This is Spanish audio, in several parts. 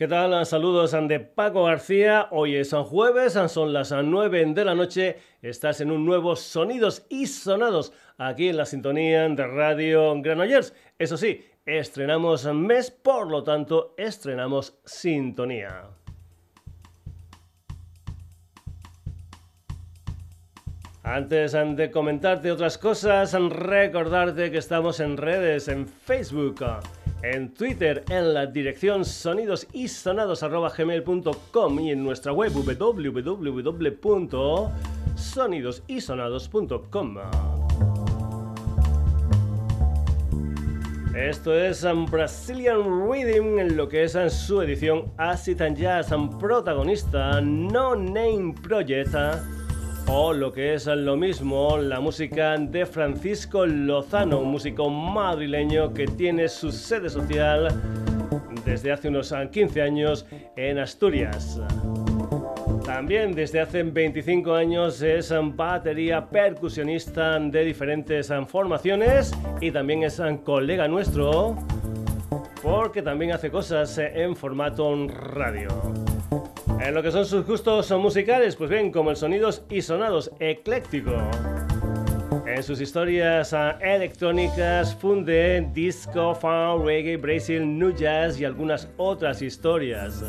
¿Qué tal? Saludos de Paco García. Hoy es jueves, son las 9 de la noche. Estás en un nuevo Sonidos y Sonados aquí en la sintonía de Radio Granollers. Eso sí, estrenamos mes, por lo tanto, estrenamos sintonía. Antes de comentarte otras cosas, recordarte que estamos en redes, en Facebook en Twitter en la dirección sonidosisonados.gmail.com y en nuestra web www.sonidosisonados.com. Esto es Brazilian Rhythm en lo que es en su edición Acid and Jazz, protagonista No Name Project o lo que es lo mismo, la música de Francisco Lozano, un músico madrileño que tiene su sede social desde hace unos 15 años en Asturias. También desde hace 25 años es batería percusionista de diferentes formaciones y también es colega nuestro porque también hace cosas en formato radio. En lo que son sus gustos musicales, pues bien, como el sonidos y sonados ecléctico. En sus historias ah, electrónicas funde disco, funk, reggae, Brazil, new jazz y algunas otras historias.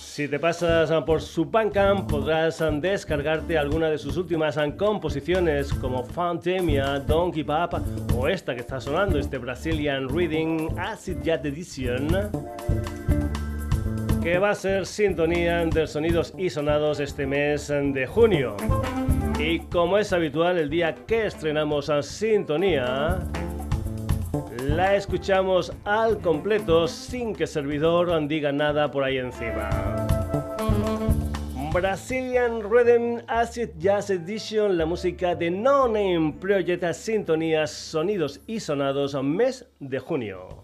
Si te pasas ah, por su Bandcamp podrás ah, descargarte alguna de sus últimas composiciones como Fantemia, Don't Give Up o esta que está sonando, este Brazilian Reading Acid Jazz Edition que va a ser sintonía de sonidos y sonados este mes de junio. Y como es habitual, el día que estrenamos a Sintonía, la escuchamos al completo sin que el servidor diga nada por ahí encima. Brazilian Rhythm Acid Jazz Edition, la música de No Name Project Sintonías, Sonidos y Sonados, mes de junio.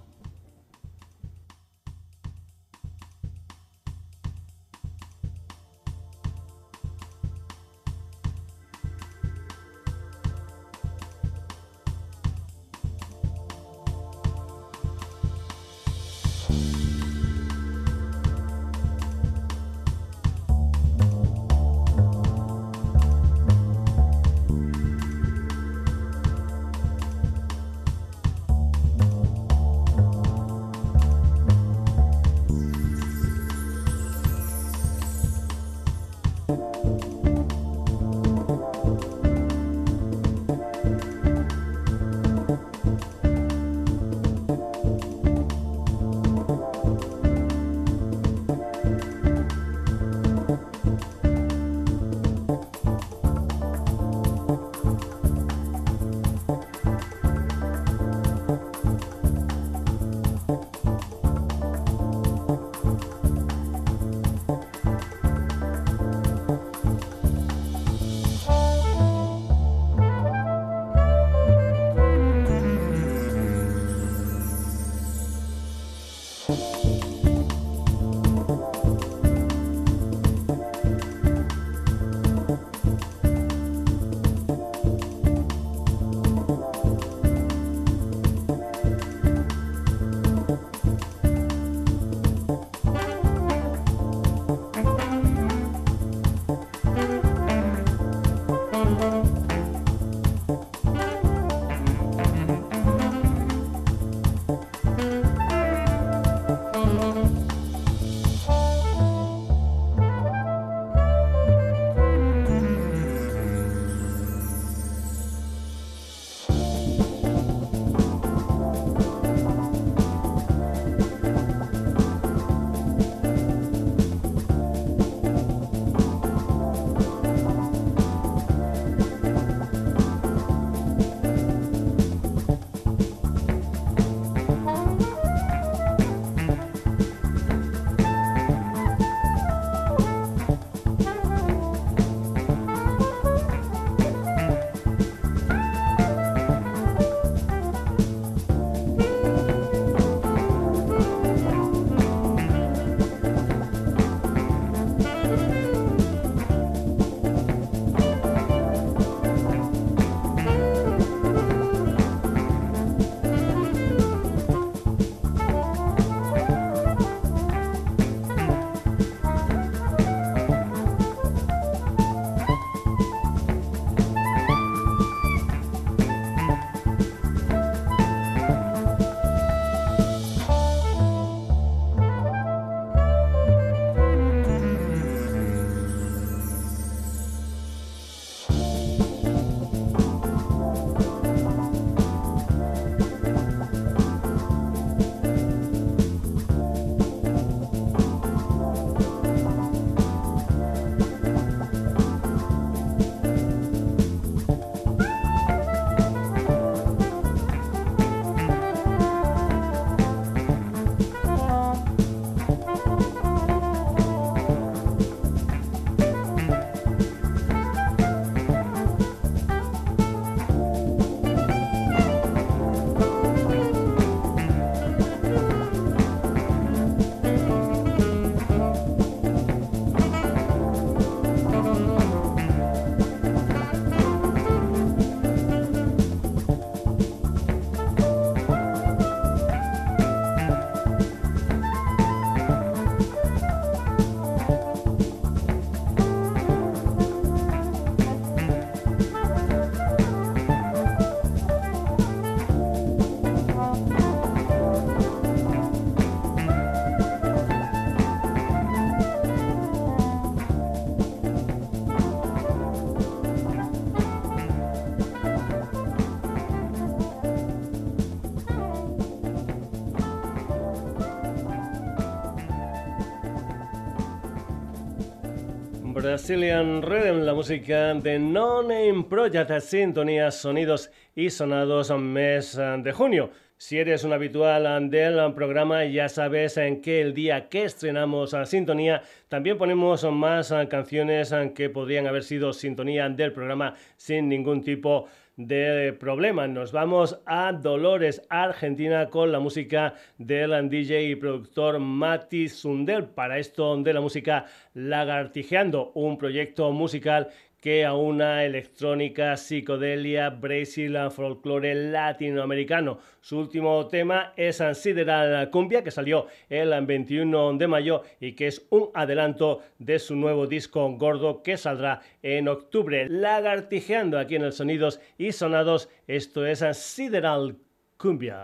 Brazilian Rhythm, la música de No Name Project, sintonías, sonidos y sonados mes de junio. Si eres un habitual del programa, ya sabes en que el día que estrenamos a Sintonía también ponemos más canciones que podrían haber sido sintonía del programa sin ningún tipo de de problemas. Nos vamos a Dolores, Argentina, con la música del DJ y productor Mati Sundel. Para esto de la música Lagartijeando, un proyecto musical que a una electrónica, psicodelia, Brasil, folclore latinoamericano. Su último tema es Sideral Cumbia, que salió el 21 de mayo y que es un adelanto de su nuevo disco gordo que saldrá en octubre. Lagartijeando aquí en el Sonidos y Sonados, esto es Sideral Cumbia.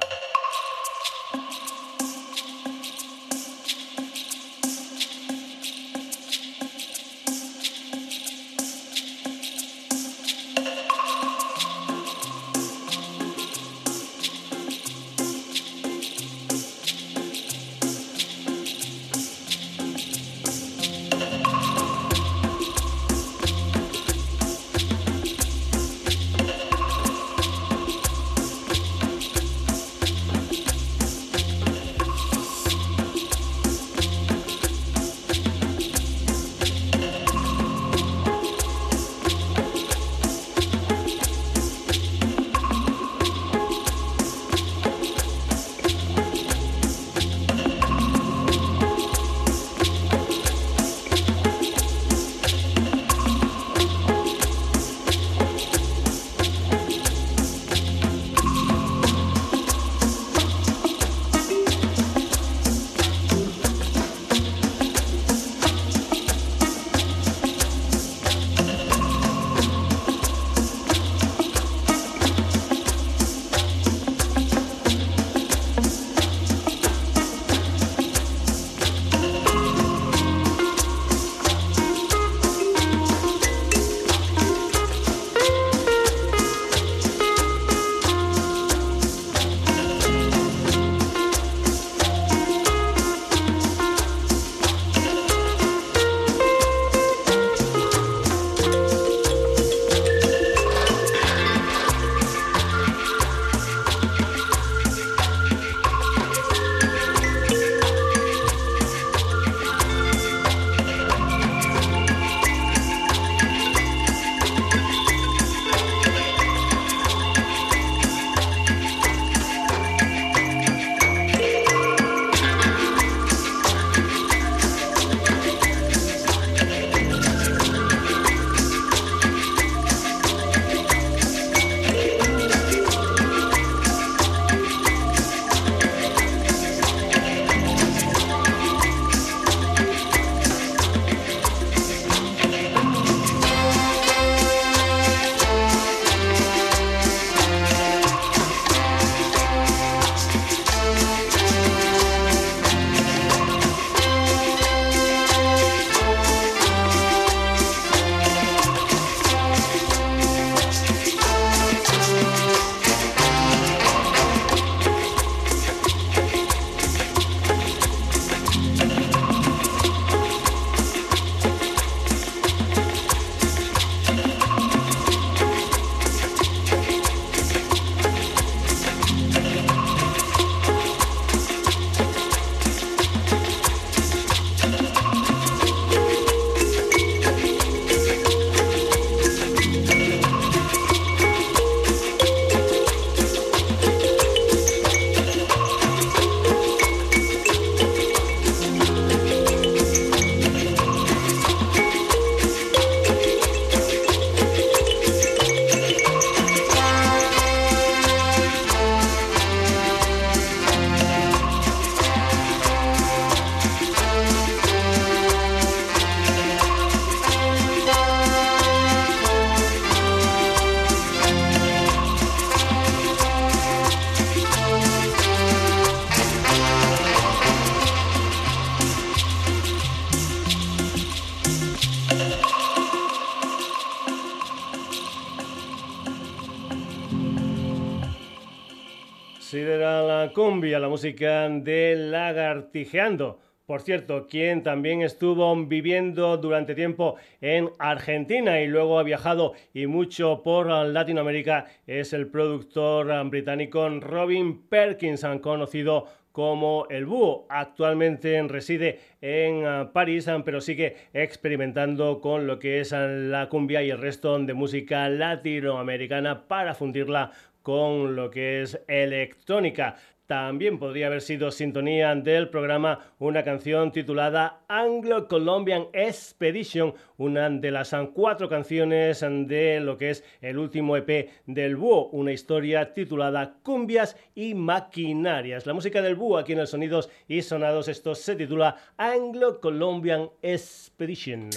Cumbia, la música de Lagartijeando. Por cierto, quien también estuvo viviendo durante tiempo en Argentina y luego ha viajado y mucho por Latinoamérica es el productor británico Robin Perkins, conocido como el búho. Actualmente reside en ah, París, ah, pero sigue experimentando con lo que es ah, la cumbia y el resto de música latinoamericana para fundirla con lo que es electrónica. También podría haber sido sintonía del programa una canción titulada Anglo Colombian Expedition, una de las cuatro canciones de lo que es el último EP del Búho, una historia titulada Cumbias y Maquinarias. La música del Búho aquí en el Sonidos y Sonados, esto se titula Anglo Colombian Expedition.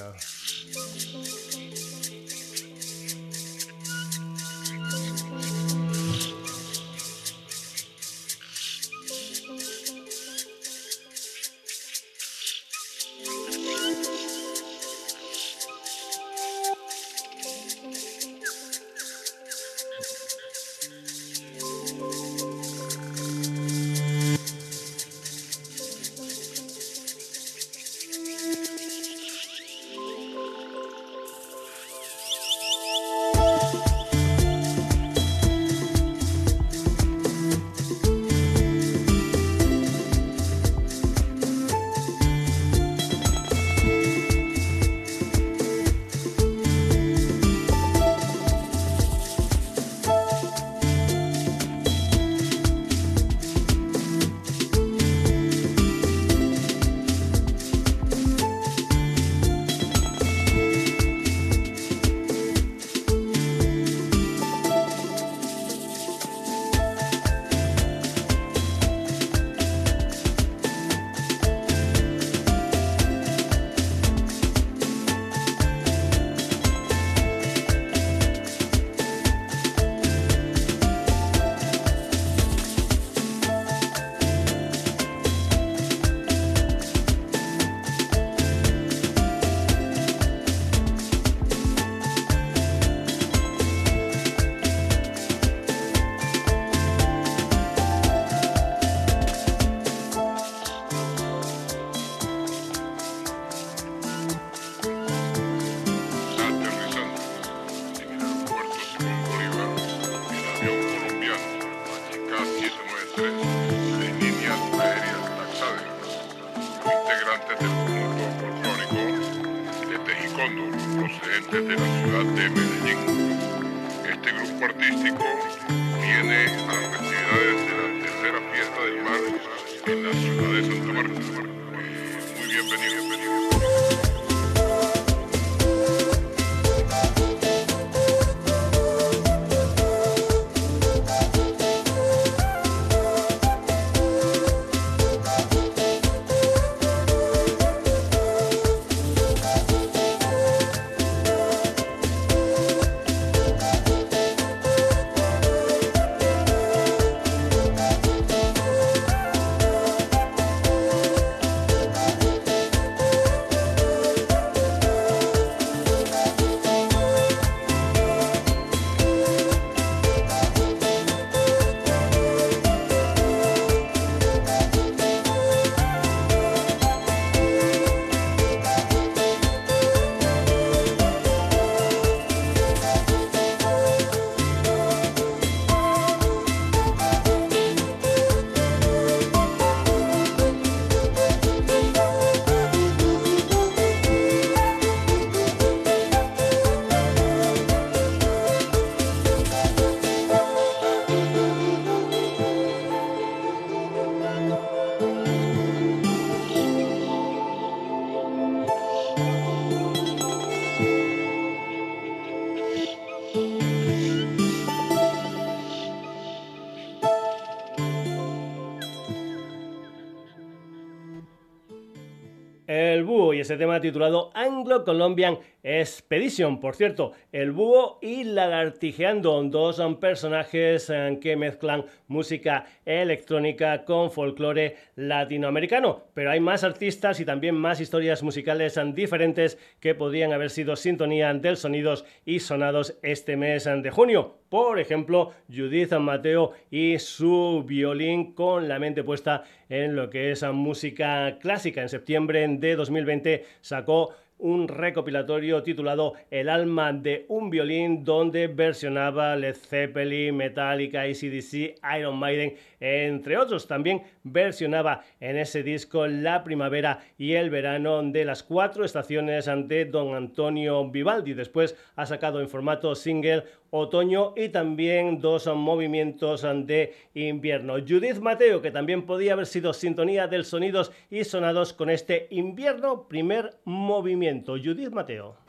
Ese tema titulado Anglo Colombian Expedition. Por cierto, el búho y lagartijeando, dos son personajes eh, que mezclan música electrónica con folclore latinoamericano. Pero hay más artistas y también más historias musicales diferentes que podrían haber sido sintonía del sonidos y sonados este mes de junio. por ejemplo, Judith Mateo y su violín con la mente puesta en lo que es música clásica. En septiembre de 2020 sacó un recopilatorio titulado El alma de un violín, donde versionaba Led Zeppelin, Metallica, ACDC, Iron Maiden, entre otros. También versionaba en ese disco la primavera y el verano de las cuatro estaciones ante Don Antonio Vivaldi. Después ha sacado en formato single otoño y también dos movimientos de invierno. Judith Mateo, que también podía haber sido sintonía del sonidos y sonados con este invierno, primer movimiento. Judith Mateo.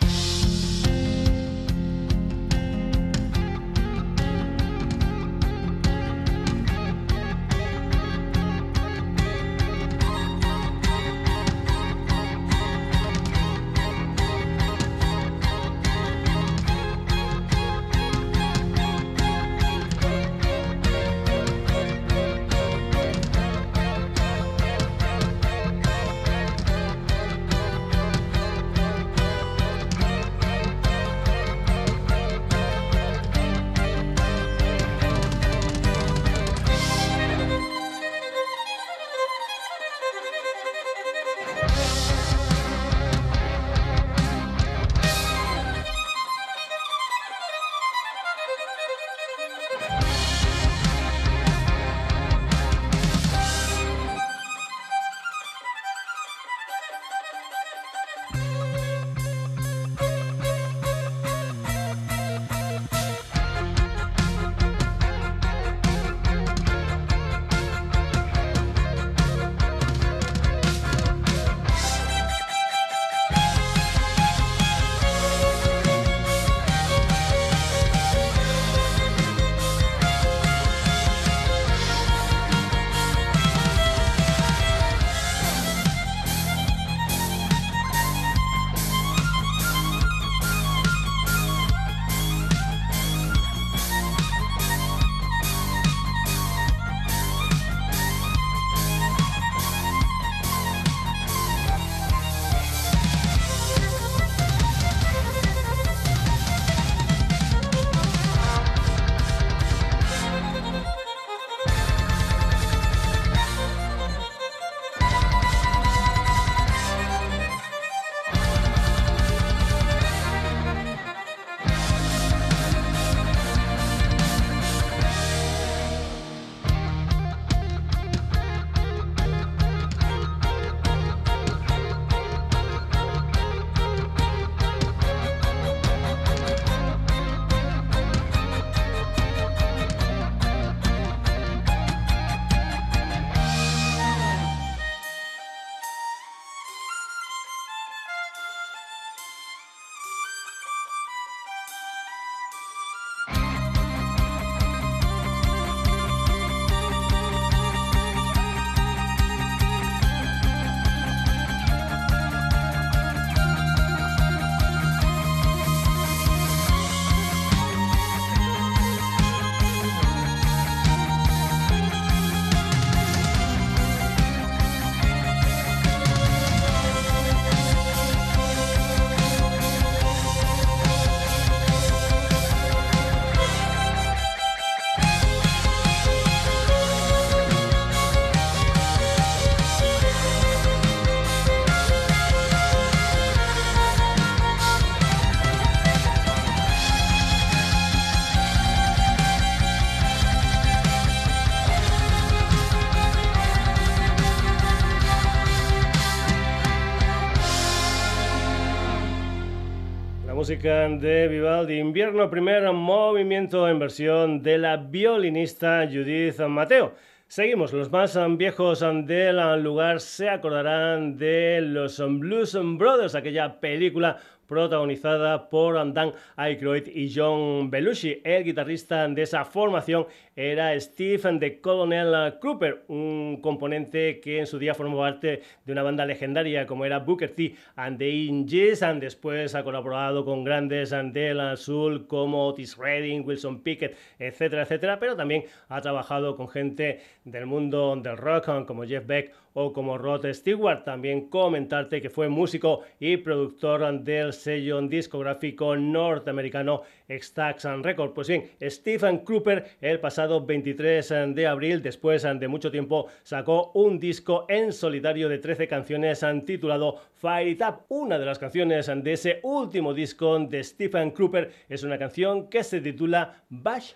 De Vivaldi. Invierno, primer movimiento en versión de la violinista Judith Mateo. Seguimos, los más viejos del lugar se acordarán de los Blues Brothers, aquella película protagonizada por Dan Aykroyd y John Belushi. El guitarrista de esa formación era Stephen de Colonel Cooper, un componente que en su día formó parte de una banda legendaria como era Booker T and the Inges, and después ha colaborado con grandes del azul como Otis Redding, Wilson Pickett, etcétera, etcétera, pero también ha trabajado con gente del mundo del rock como Jeff Beck o como Rod Stewart. También comentarte que fue músico y productor del sello discográfico norteamericano Stax Records. Pues bien, Stephen Kruper el pasado 23 de abril, después de mucho tiempo, sacó un disco en solitario de 13 canciones titulado Fire It Up. Una de las canciones de ese último disco de Stephen Kruper es una canción que se titula Bash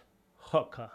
Hawker.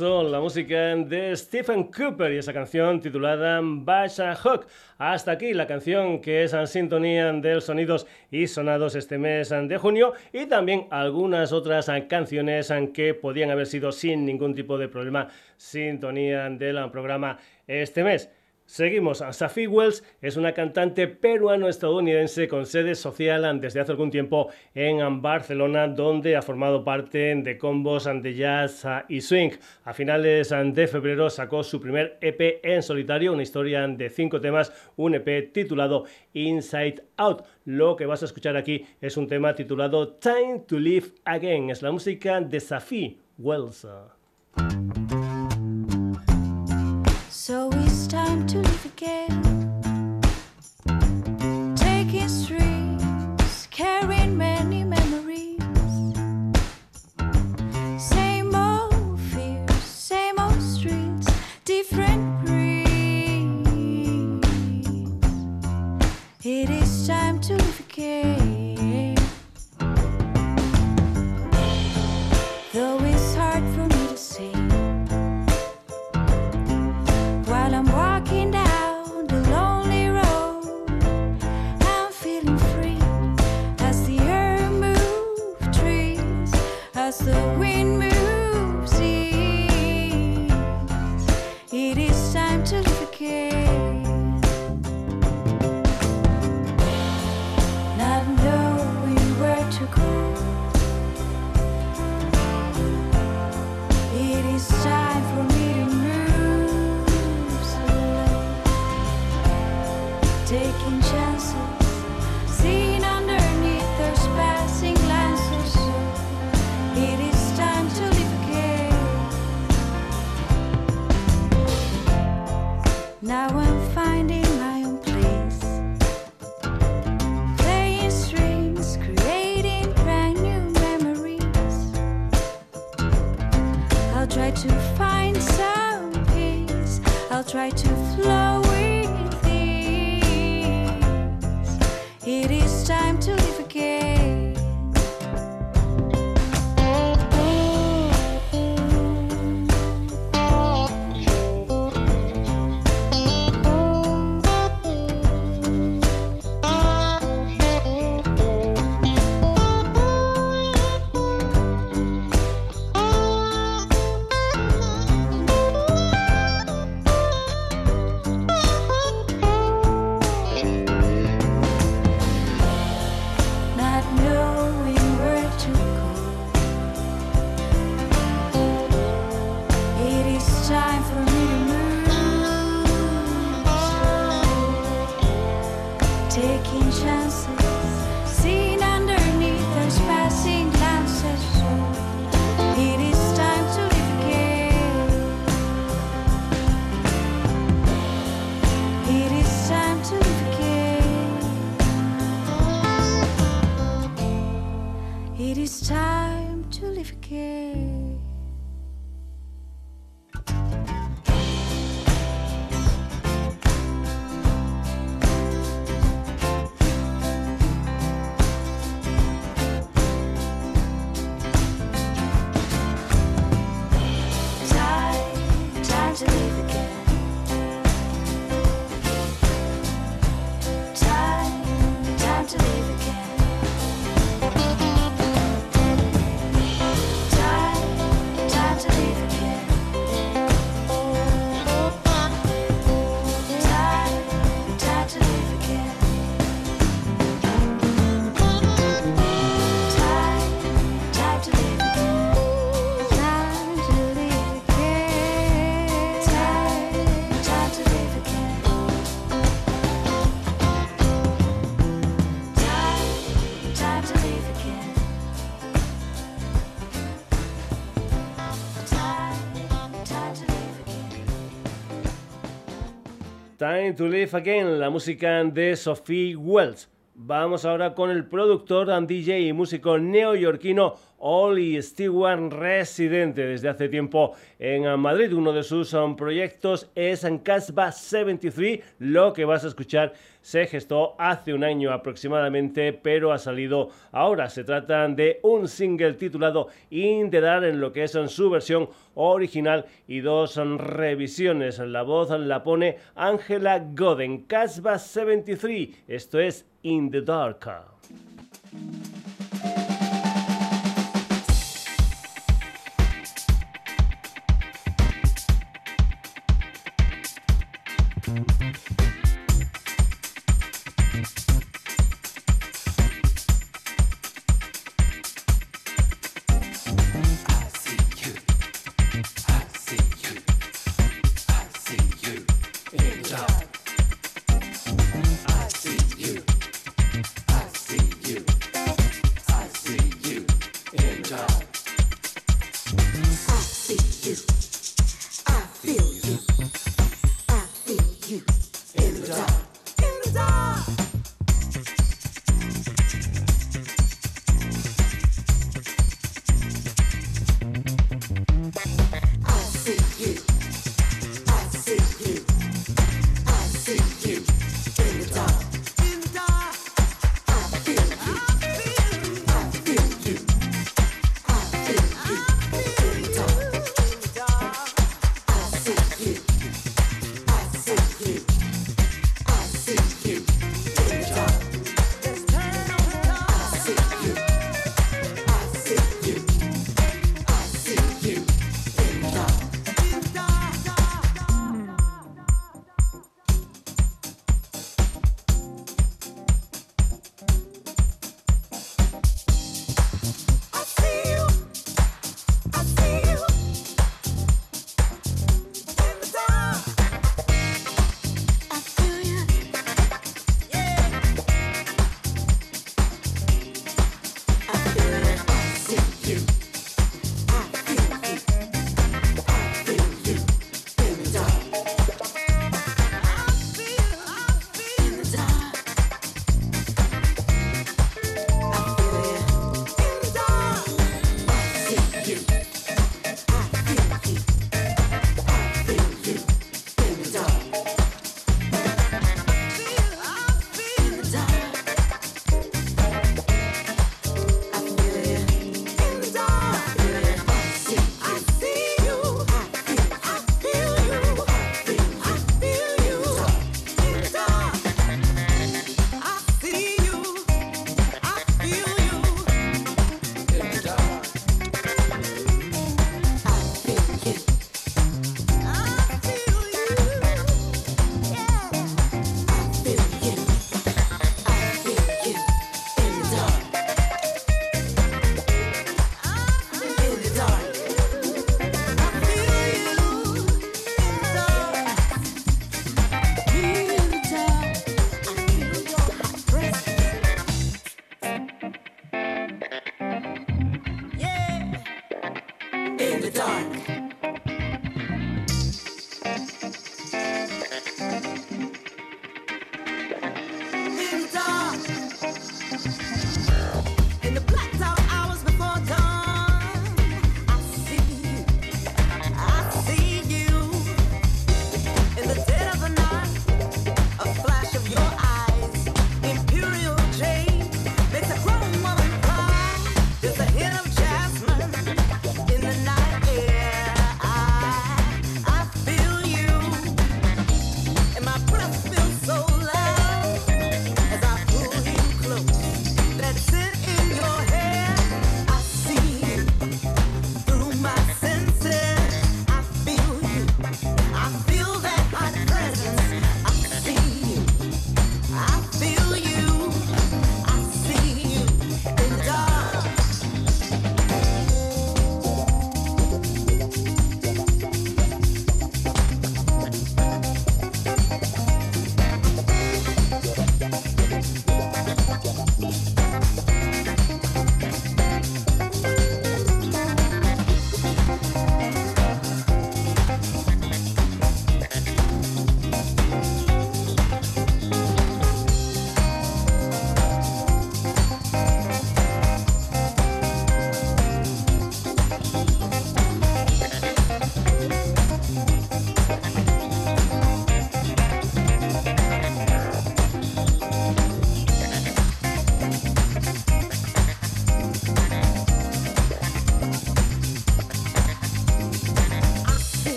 La música de Stephen Cooper y esa canción titulada Basha Hook. Hasta aquí la canción que es en sintonía del sonidos y sonados este mes de junio y también algunas otras canciones que podían haber sido sin ningún tipo de problema sintonía del programa este mes. Seguimos. Safi Wells es una cantante peruano-estadounidense con sede social desde hace algún tiempo en Barcelona, donde ha formado parte de combos de jazz y swing. A finales de febrero sacó su primer EP en solitario, una historia de cinco temas, un EP titulado Inside Out. Lo que vas a escuchar aquí es un tema titulado Time to Live Again. Es la música de Safi Wells. So it's time to live again. To Live Again, la música de Sophie Wells. Vamos ahora con el productor, DJ y músico neoyorquino Ollie Stewart, residente desde hace tiempo en Madrid. Uno de sus um, proyectos es en Casbah 73. Lo que vas a escuchar se gestó hace un año aproximadamente, pero ha salido ahora. Se trata de un single titulado In the Dark, en lo que es en su versión original y dos revisiones. La voz la pone Angela Goden. Casbah 73. Esto es In the Dark.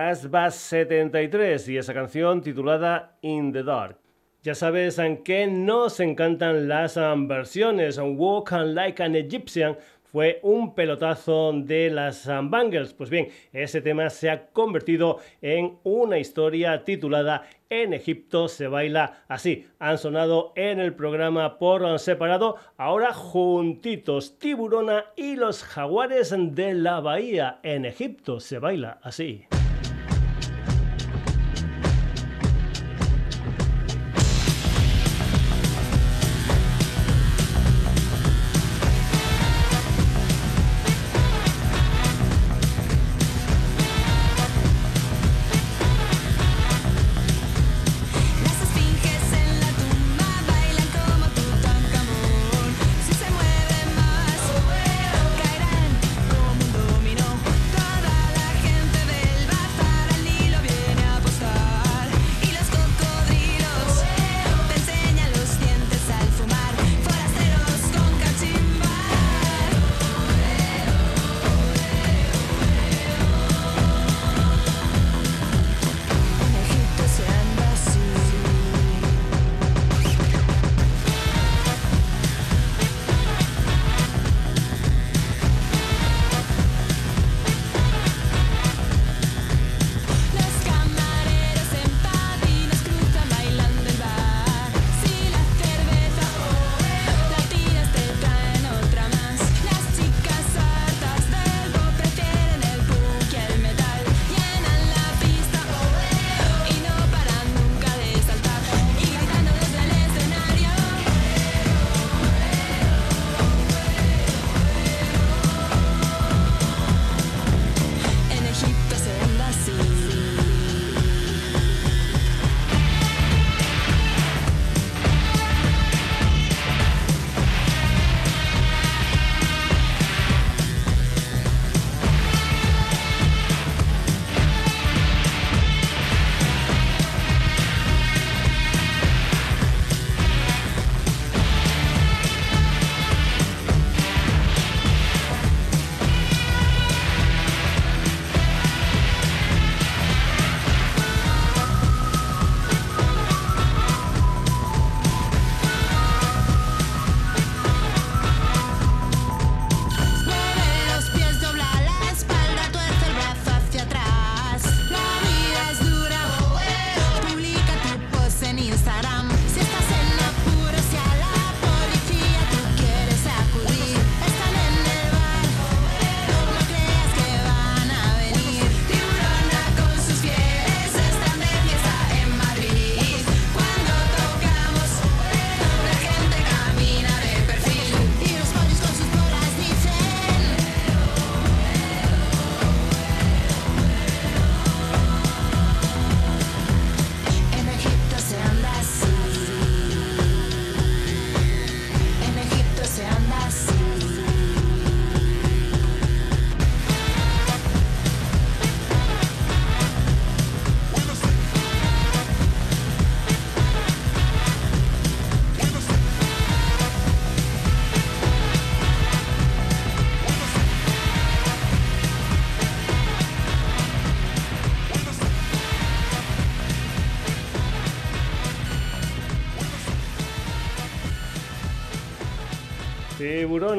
Casbah 73 y esa canción titulada In the Dark. Ya sabes en qué nos encantan las um, versiones. Walk Like an Egyptian fue un pelotazo de las um, Bangles. Pues bien, ese tema se ha convertido en una historia titulada En Egipto se baila así. Han sonado en el programa por separado, ahora juntitos, Tiburona y los jaguares de la bahía. En Egipto se baila así.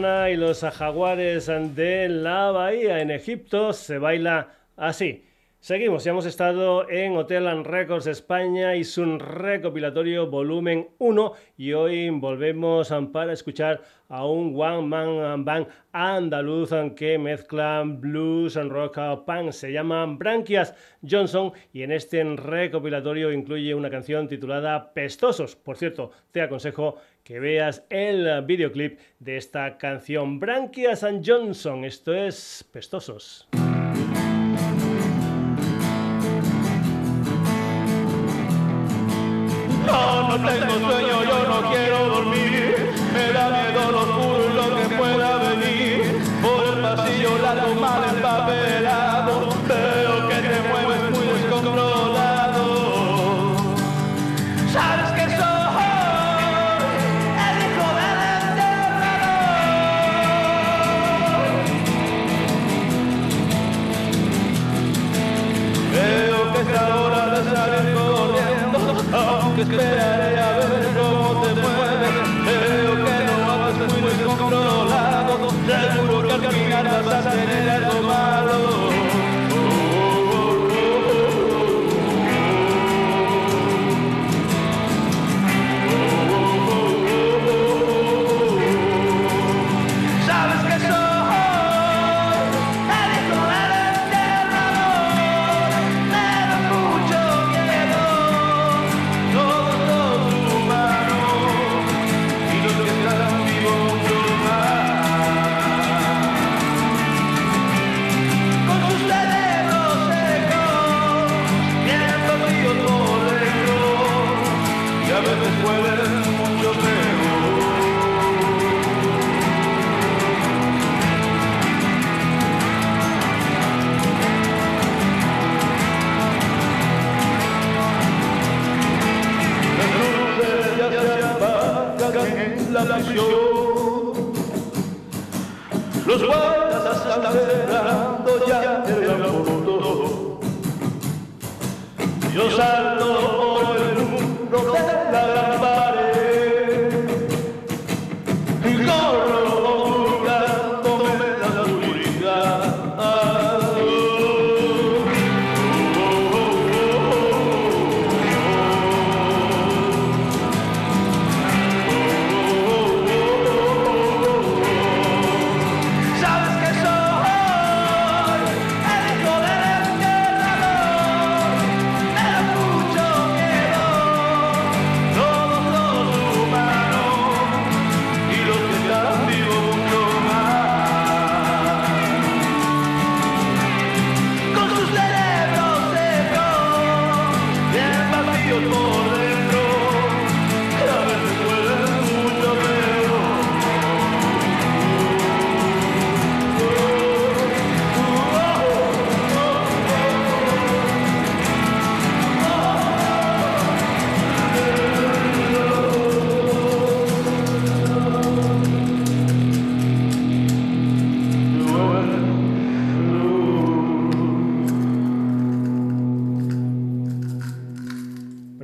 Y los jaguares de la bahía en Egipto se baila así. Seguimos, ya hemos estado en Hotel and Records España y su recopilatorio volumen 1 y hoy volvemos para escuchar a un one man band andaluz que mezcla blues, rock, punk. Se llama Branquias Johnson y en este recopilatorio incluye una canción titulada Pestosos. Por cierto, te aconsejo que veas el videoclip de esta canción Branquias and Johnson. Esto es Pestosos. No, tengo sueño, yo no quiero dormir. Me da miedo lo oscuro y lo que pueda venir. Por el pasillo largo mal empapelado. Esperaré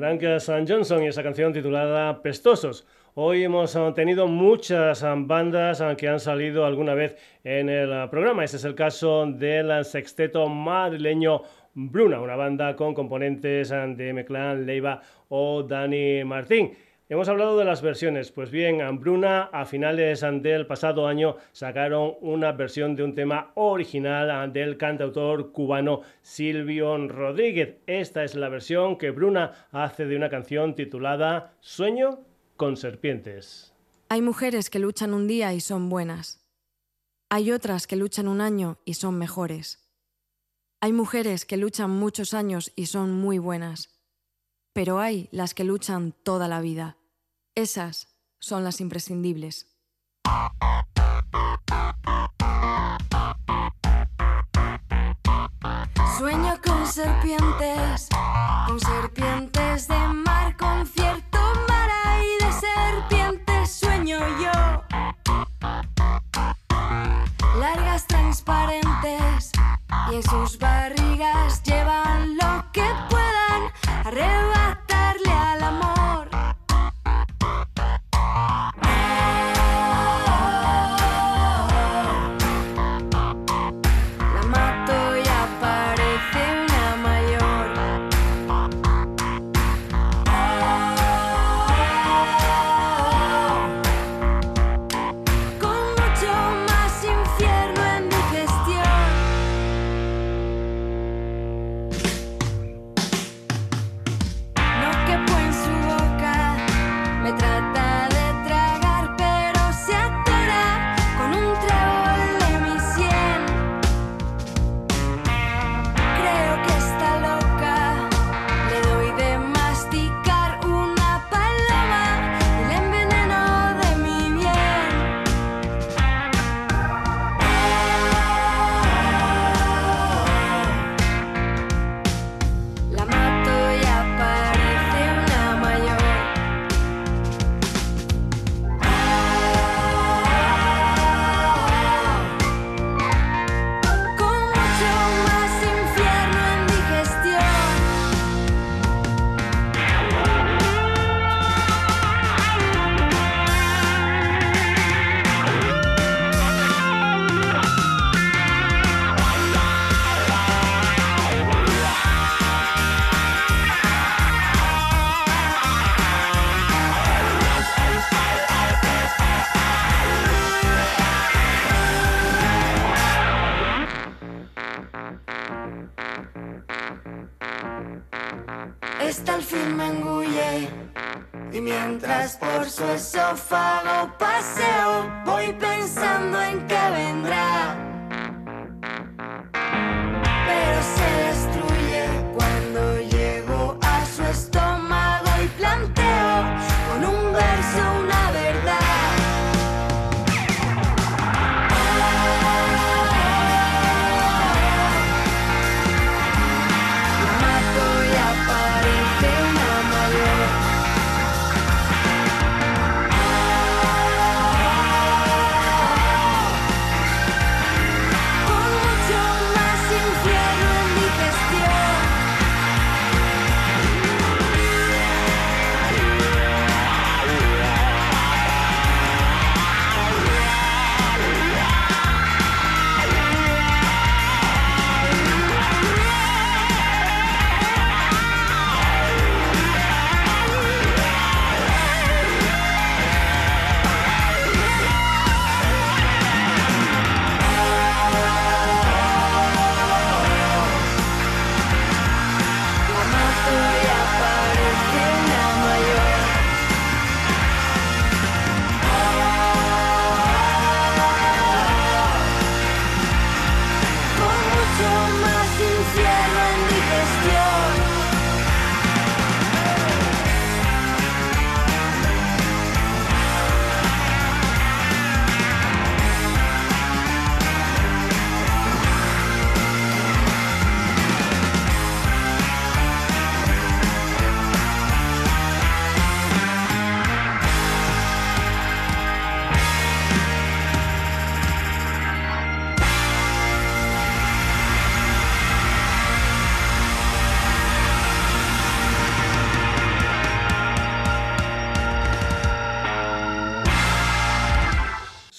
Branca San Johnson y esa canción titulada Pestosos. Hoy hemos ah, tenido muchas ah, bandas ah, que han salido alguna vez en el programa. Este es el caso del sexteto madrileño Bruna, una banda con componentes de Meclán, Leiva o Dani Martín. Hemos hablado de las versiones. Pues bien, Bruna a finales del pasado año sacaron una versión de un tema original del cantautor cubano Silvio Rodríguez. Esta es la versión que Bruna hace de una canción titulada Sueño con serpientes. Hay mujeres que luchan un día y son buenas. Hay otras que luchan un año y son mejores. Hay mujeres que luchan muchos años y son muy buenas. Pero hay las que luchan toda la vida. Esas son las imprescindibles. Sueño con serpientes, con serpientes de mar, con cierto mar y de serpientes sueño yo. Largas transparentes y en sus barrigas llevan lo que puedan arrebatarle al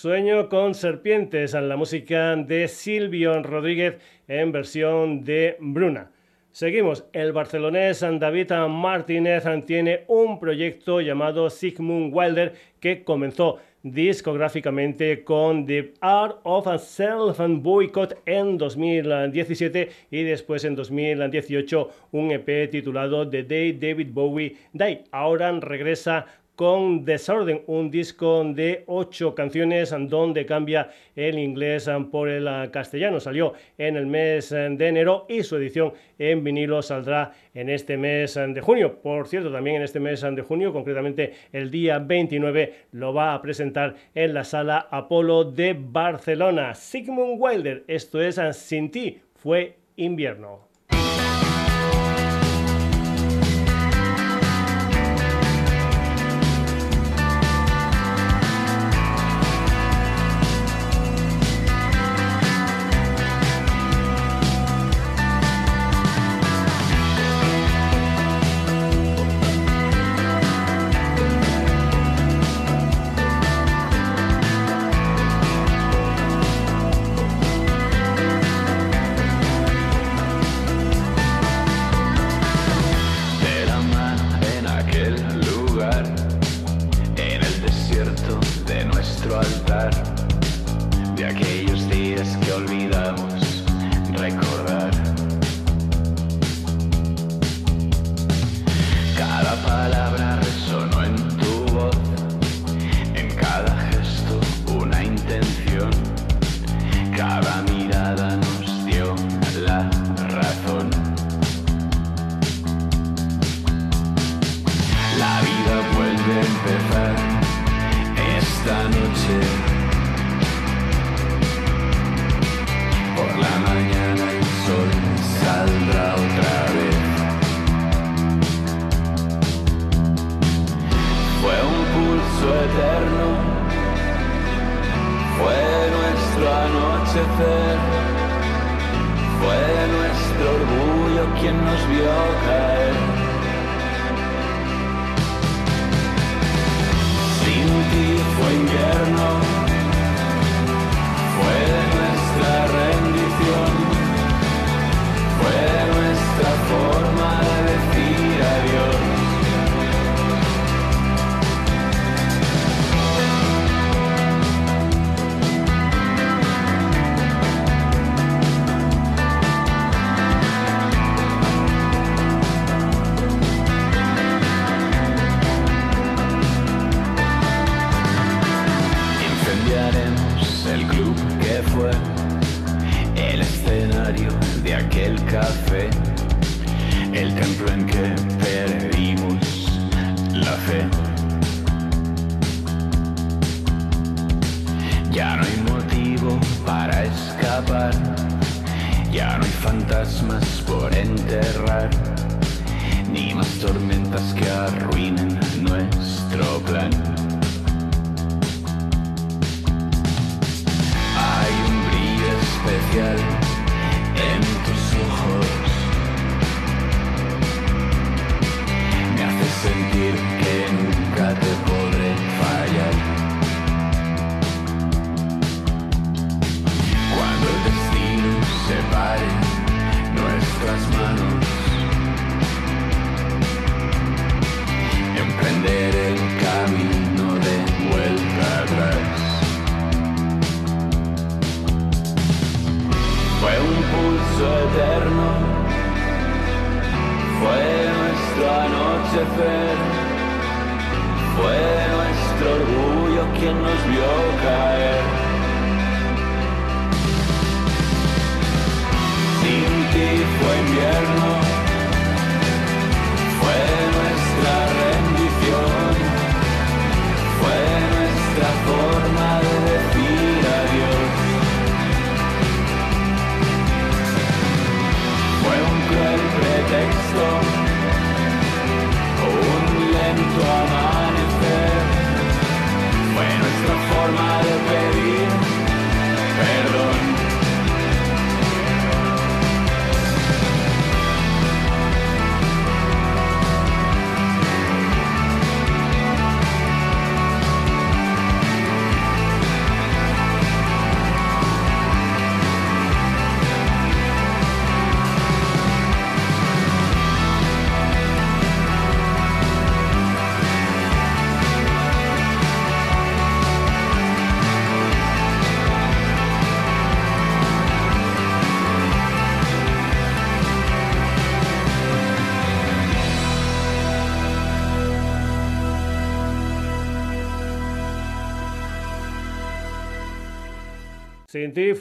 Sueño con serpientes, la música de Silvio Rodríguez en versión de Bruna. Seguimos, el barcelonés David Martínez tiene un proyecto llamado Sigmund Wilder que comenzó discográficamente con The Art of a Self and Boycott en 2017 y después en 2018 un EP titulado The Day David Bowie Died. Ahora regresa con Desorden, un disco de ocho canciones donde cambia el inglés por el castellano. Salió en el mes de enero y su edición en vinilo saldrá en este mes de junio. Por cierto, también en este mes de junio, concretamente el día 29, lo va a presentar en la sala Apolo de Barcelona. Sigmund Wilder, esto es Sin ti, fue invierno.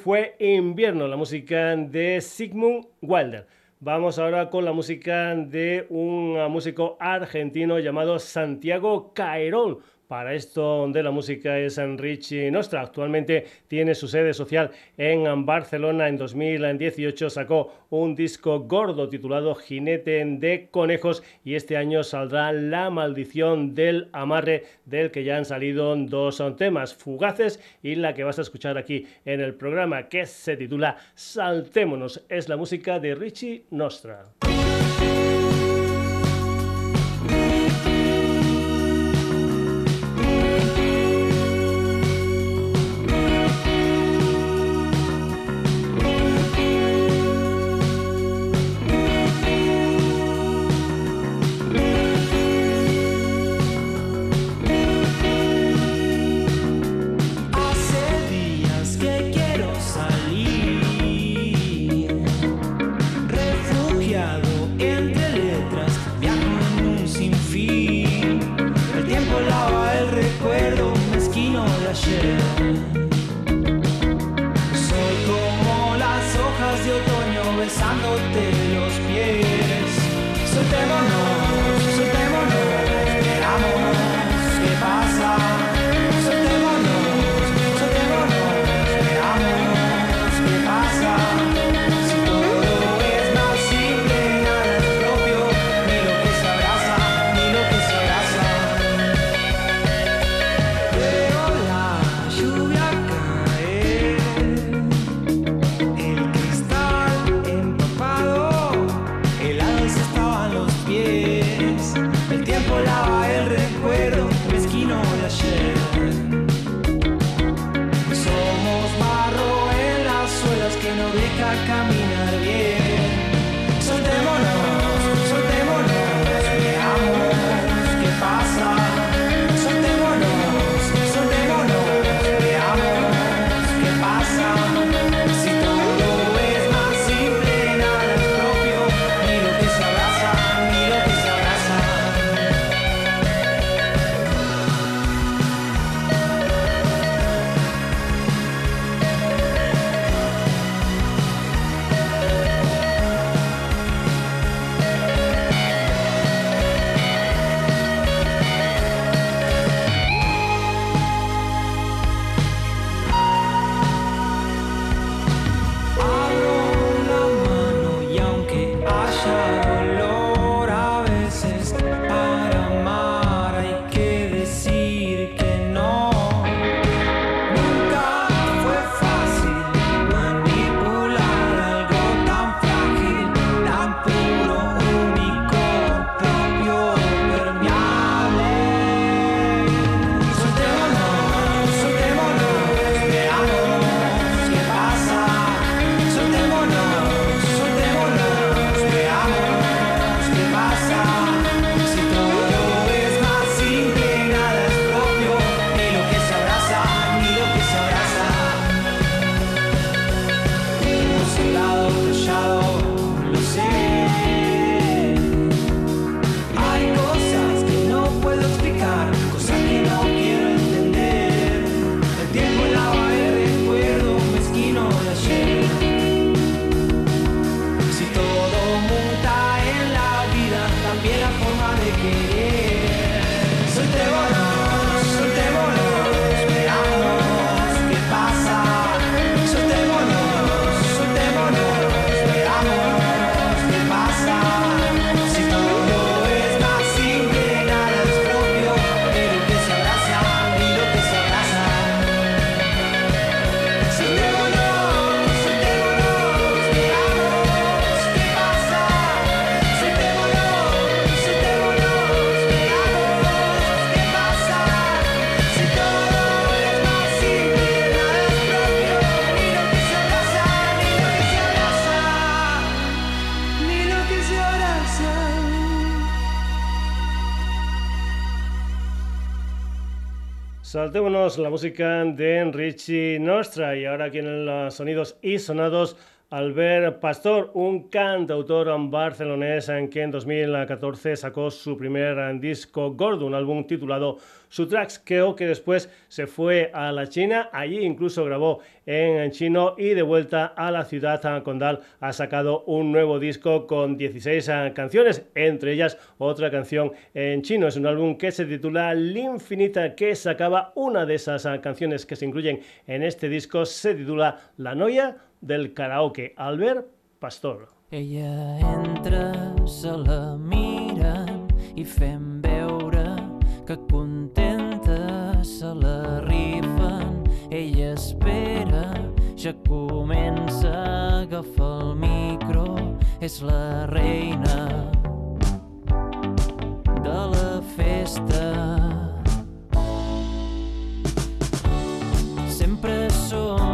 Fue invierno, la música de Sigmund Wilder. Vamos ahora con la música de un músico argentino llamado Santiago Caerón. Para esto de la música es Richie Nostra. Actualmente tiene su sede social en Barcelona. En 2018 sacó un disco gordo titulado Jinete de Conejos y este año saldrá La Maldición del Amarre, del que ya han salido dos temas, Fugaces y la que vas a escuchar aquí en el programa que se titula Saltémonos. Es la música de Richie Nostra. La música de Richie Nostra y ahora aquí en los sonidos y sonados Albert Pastor, un cantautor barcelonés que en 2014 sacó su primer disco gordo, un álbum titulado Su Tracks, que después se fue a la China, allí incluso grabó en chino y de vuelta a la ciudad condal ha sacado un nuevo disco con 16 canciones, entre ellas otra canción en chino. Es un álbum que se titula L'Infinita, que sacaba una de esas canciones que se incluyen en este disco, se titula La Noia del karaoke, Albert Pastor. Ella entra, se la mira i fem veure que contenta se la rifen. Ella espera, ja comença a agafar el micro, és la reina de la festa. Sempre són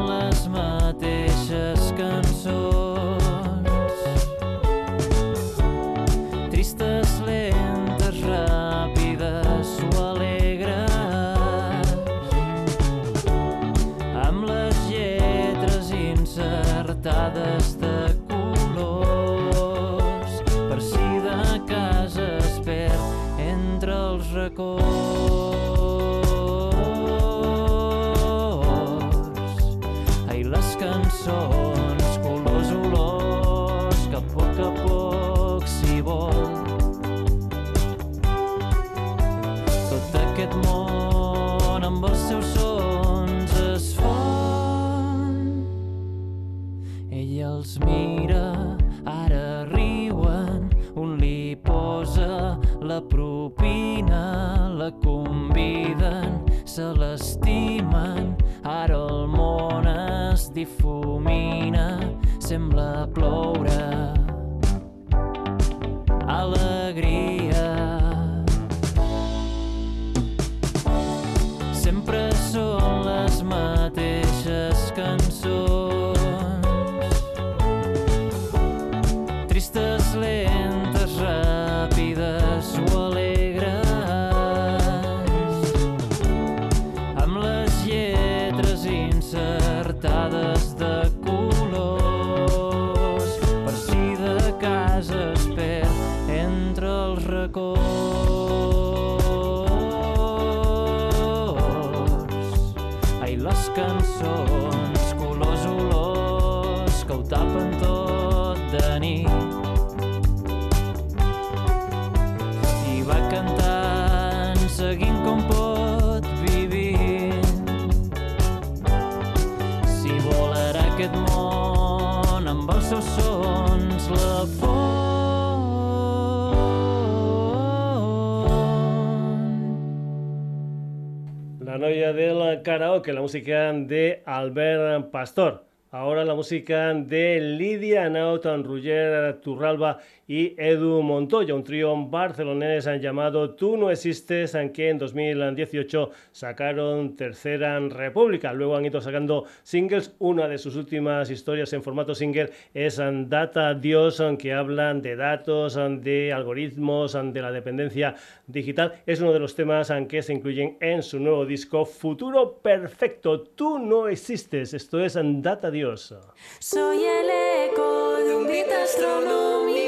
karaoke, la música de Albert Pastor. Ahora la música de Lidia Nautan, Ruger Turralba y Edu Montoya, un trío barcelonés llamado Tú no existes, que en 2018 sacaron Tercera República. Luego han ido sacando singles. Una de sus últimas historias en formato single es Data Dios, que hablan de datos, de algoritmos, de la dependencia digital. Es uno de los temas que se incluyen en su nuevo disco Futuro Perfecto. Tú no existes. Esto es Data Dios. Soy el eco de un beat astronómico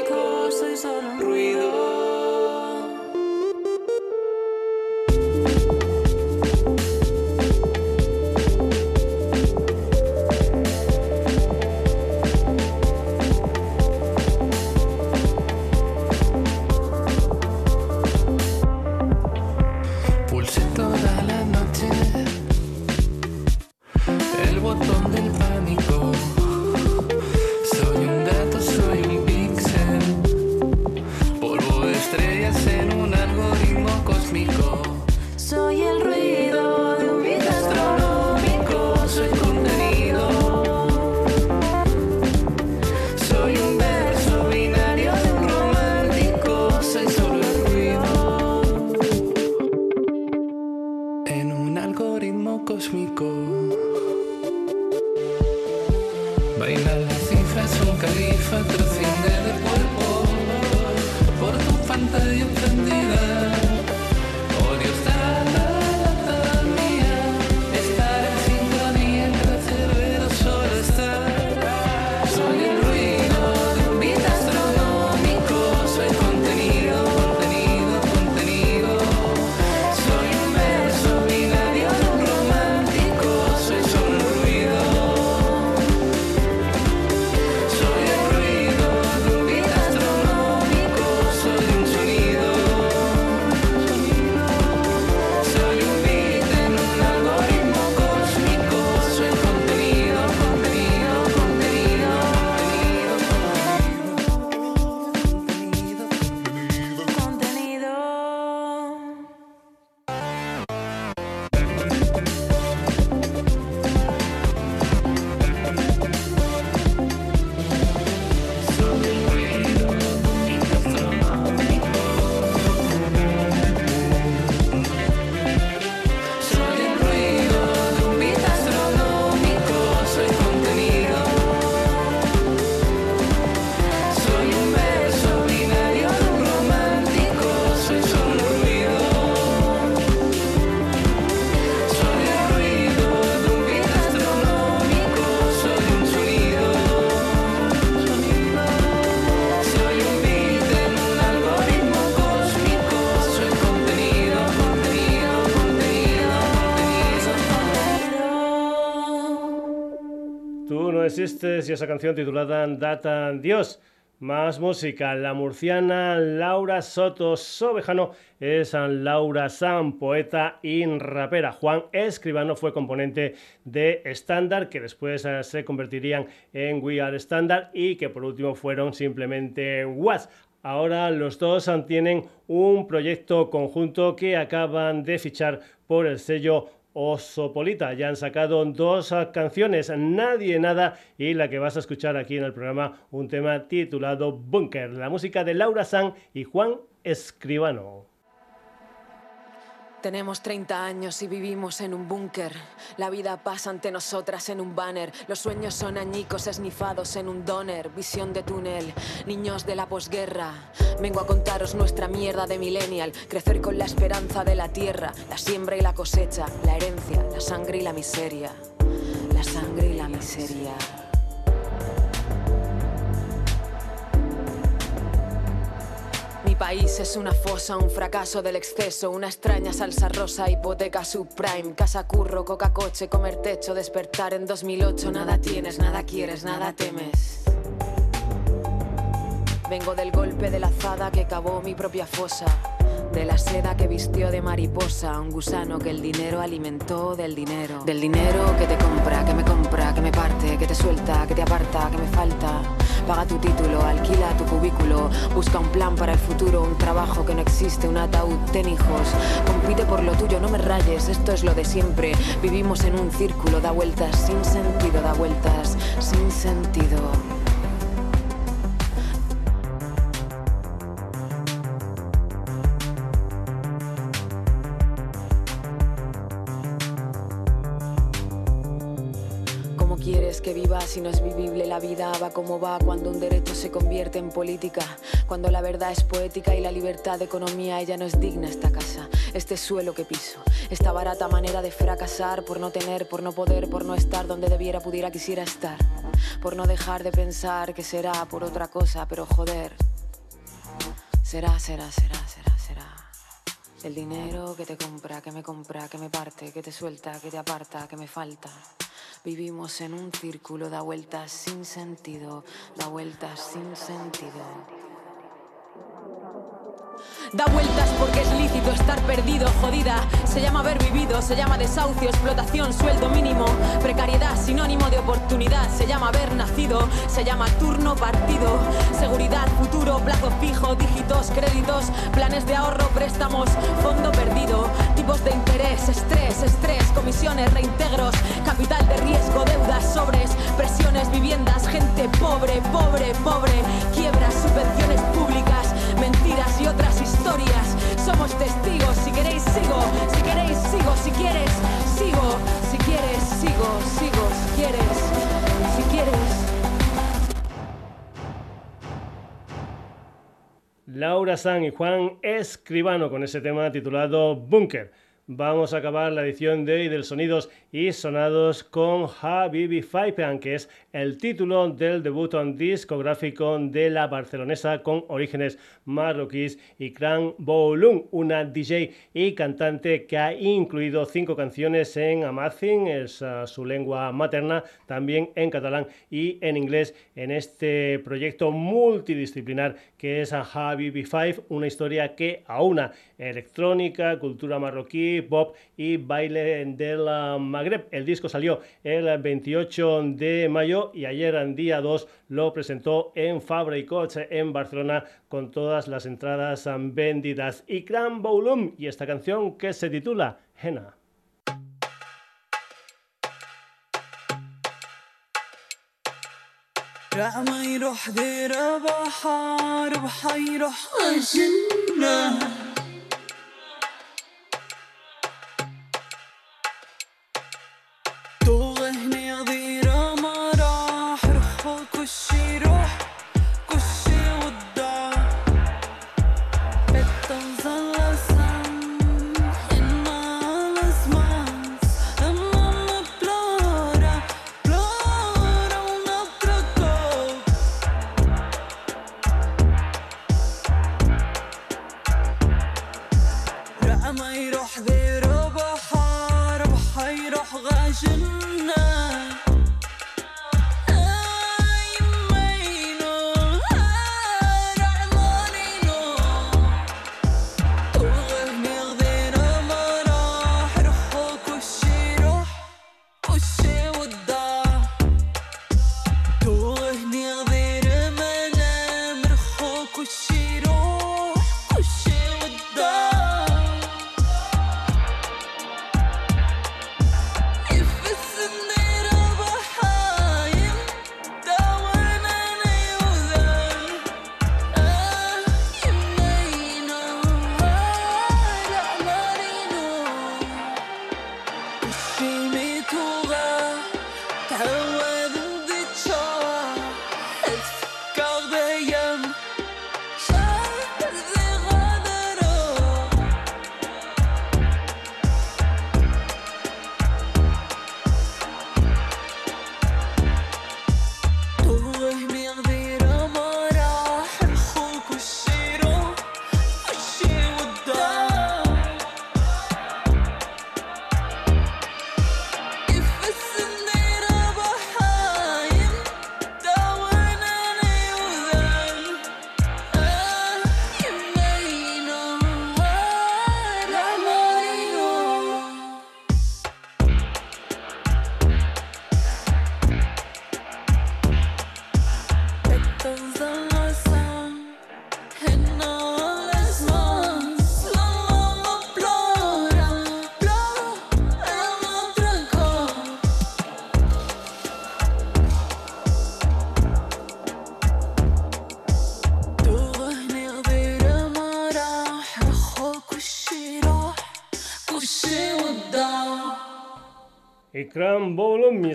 y esa canción titulada Data Dios. Más música, la murciana Laura Soto Sobejano es Laura San, poeta y rapera. Juan Escribano fue componente de Standard, que después eh, se convertirían en We Are Standard y que por último fueron simplemente Was. Ahora los dos tienen un proyecto conjunto que acaban de fichar por el sello Osopolita. Ya han sacado dos canciones, Nadie Nada, y la que vas a escuchar aquí en el programa, un tema titulado Bunker, la música de Laura San y Juan Escribano. Tenemos 30 años y vivimos en un búnker. La vida pasa ante nosotras en un banner. Los sueños son añicos esnifados en un doner. Visión de túnel, niños de la posguerra. Vengo a contaros nuestra mierda de millennial. Crecer con la esperanza de la tierra. La siembra y la cosecha. La herencia, la sangre y la miseria. La sangre y la miseria. País es una fosa, un fracaso del exceso, una extraña salsa rosa, hipoteca subprime, casa curro, coca coche, comer techo, despertar en 2008, nada tienes, nada quieres, nada temes. Vengo del golpe de la azada que cavó mi propia fosa de la seda que vistió de mariposa, un gusano que el dinero alimentó del dinero, del dinero que te compra, que me compra, que me parte, que te suelta, que te aparta, que me falta. Paga tu título, alquila tu cubículo, busca un plan para el futuro, un trabajo que no existe, un ataúd, ten hijos, compite por lo tuyo, no me rayes, esto es lo de siempre. Vivimos en un círculo, da vueltas sin sentido, da vueltas sin sentido. Si no es vivible la vida va como va cuando un derecho se convierte en política. Cuando la verdad es poética y la libertad de economía ella no es digna esta casa este suelo que piso. Esta barata manera de fracasar por no tener por no poder por no estar donde debiera pudiera quisiera estar. Por no dejar de pensar que será por otra cosa pero joder. Será será será será será. El dinero que te compra que me compra que me parte que te suelta que te aparta que me falta Vivimos en un círculo, da vueltas sin sentido, da vueltas sin sentido. Da vueltas porque es lícito estar perdido, jodida. Se llama haber vivido, se llama desahucio, explotación, sueldo mínimo, precariedad, sinónimo de oportunidad. Se llama haber nacido, se llama turno partido, seguridad, futuro, plazo fijo, dígitos, créditos, planes de ahorro, préstamos, fondo perdido, tipos de interés, estrés, estrés, comisiones, reintegros, capital de riesgo, deudas, sobres, presiones, viviendas, gente pobre, pobre, pobre, quiebras, subvenciones públicas, mentiras y otras historias. Somos testigos. Si queréis, sigo. Si queréis, sigo. Si quieres, sigo. Si quieres, sigo. Sigo. Si quieres. Si quieres. Laura San y Juan Escribano con ese tema titulado Bunker. Vamos a acabar la edición de hoy del Sonidos y Sonados con Habibi Faipan, que es el título del debut discográfico de la barcelonesa con orígenes marroquíes y Cran Boulun, una DJ y cantante que ha incluido cinco canciones en Amazing, es uh, su lengua materna, también en catalán y en inglés en este proyecto multidisciplinar que es Habibi Five, una historia que aúna electrónica, cultura marroquí, pop y baile del Magreb. El disco salió el 28 de mayo y ayer, en día 2, lo presentó en Fabra y Coche en Barcelona con todas las entradas vendidas. Y Gran Volume y esta canción que se titula Henna.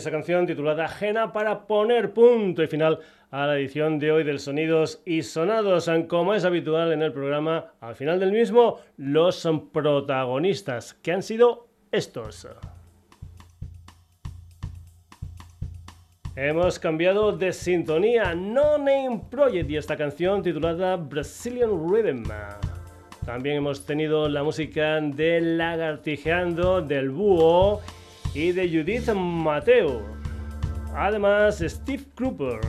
Esa canción titulada Ajena para poner punto y final a la edición de hoy del Sonidos y Sonados. Como es habitual en el programa, al final del mismo, los protagonistas, que han sido estos. Hemos cambiado de sintonía No Name Project y esta canción titulada Brazilian Rhythm. También hemos tenido la música de Lagartijeando, del Búho y de Judith Mateo. Además, Steve Cooper,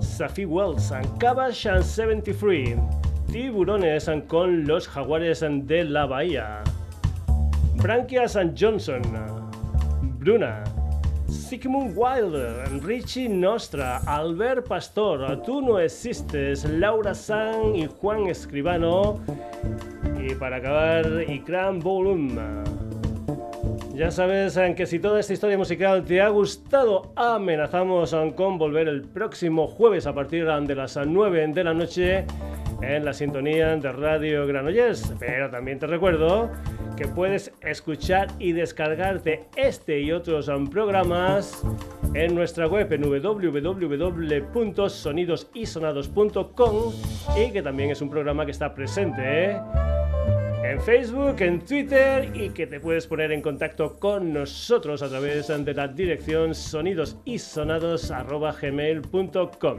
Safi Wells, Cabash 73, Tiburones con los Jaguares de la Bahía, Branquias Johnson, Bruna, Sigmund Wilder, Richie Nostra, Albert Pastor, Tú no existes, Laura San y Juan Escribano. Y para acabar, Ikram Bolum. Ya sabes que si toda esta historia musical te ha gustado, amenazamos con volver el próximo jueves a partir de las 9 de la noche en la sintonía de Radio Granollers. Pero también te recuerdo que puedes escuchar y descargarte este y otros programas en nuestra web en www.sonidosysonados.com y que también es un programa que está presente ¿eh? En Facebook, en Twitter y que te puedes poner en contacto con nosotros a través de la dirección sonidosysonados.gmail.com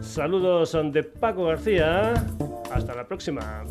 Saludos de Paco García. Hasta la próxima.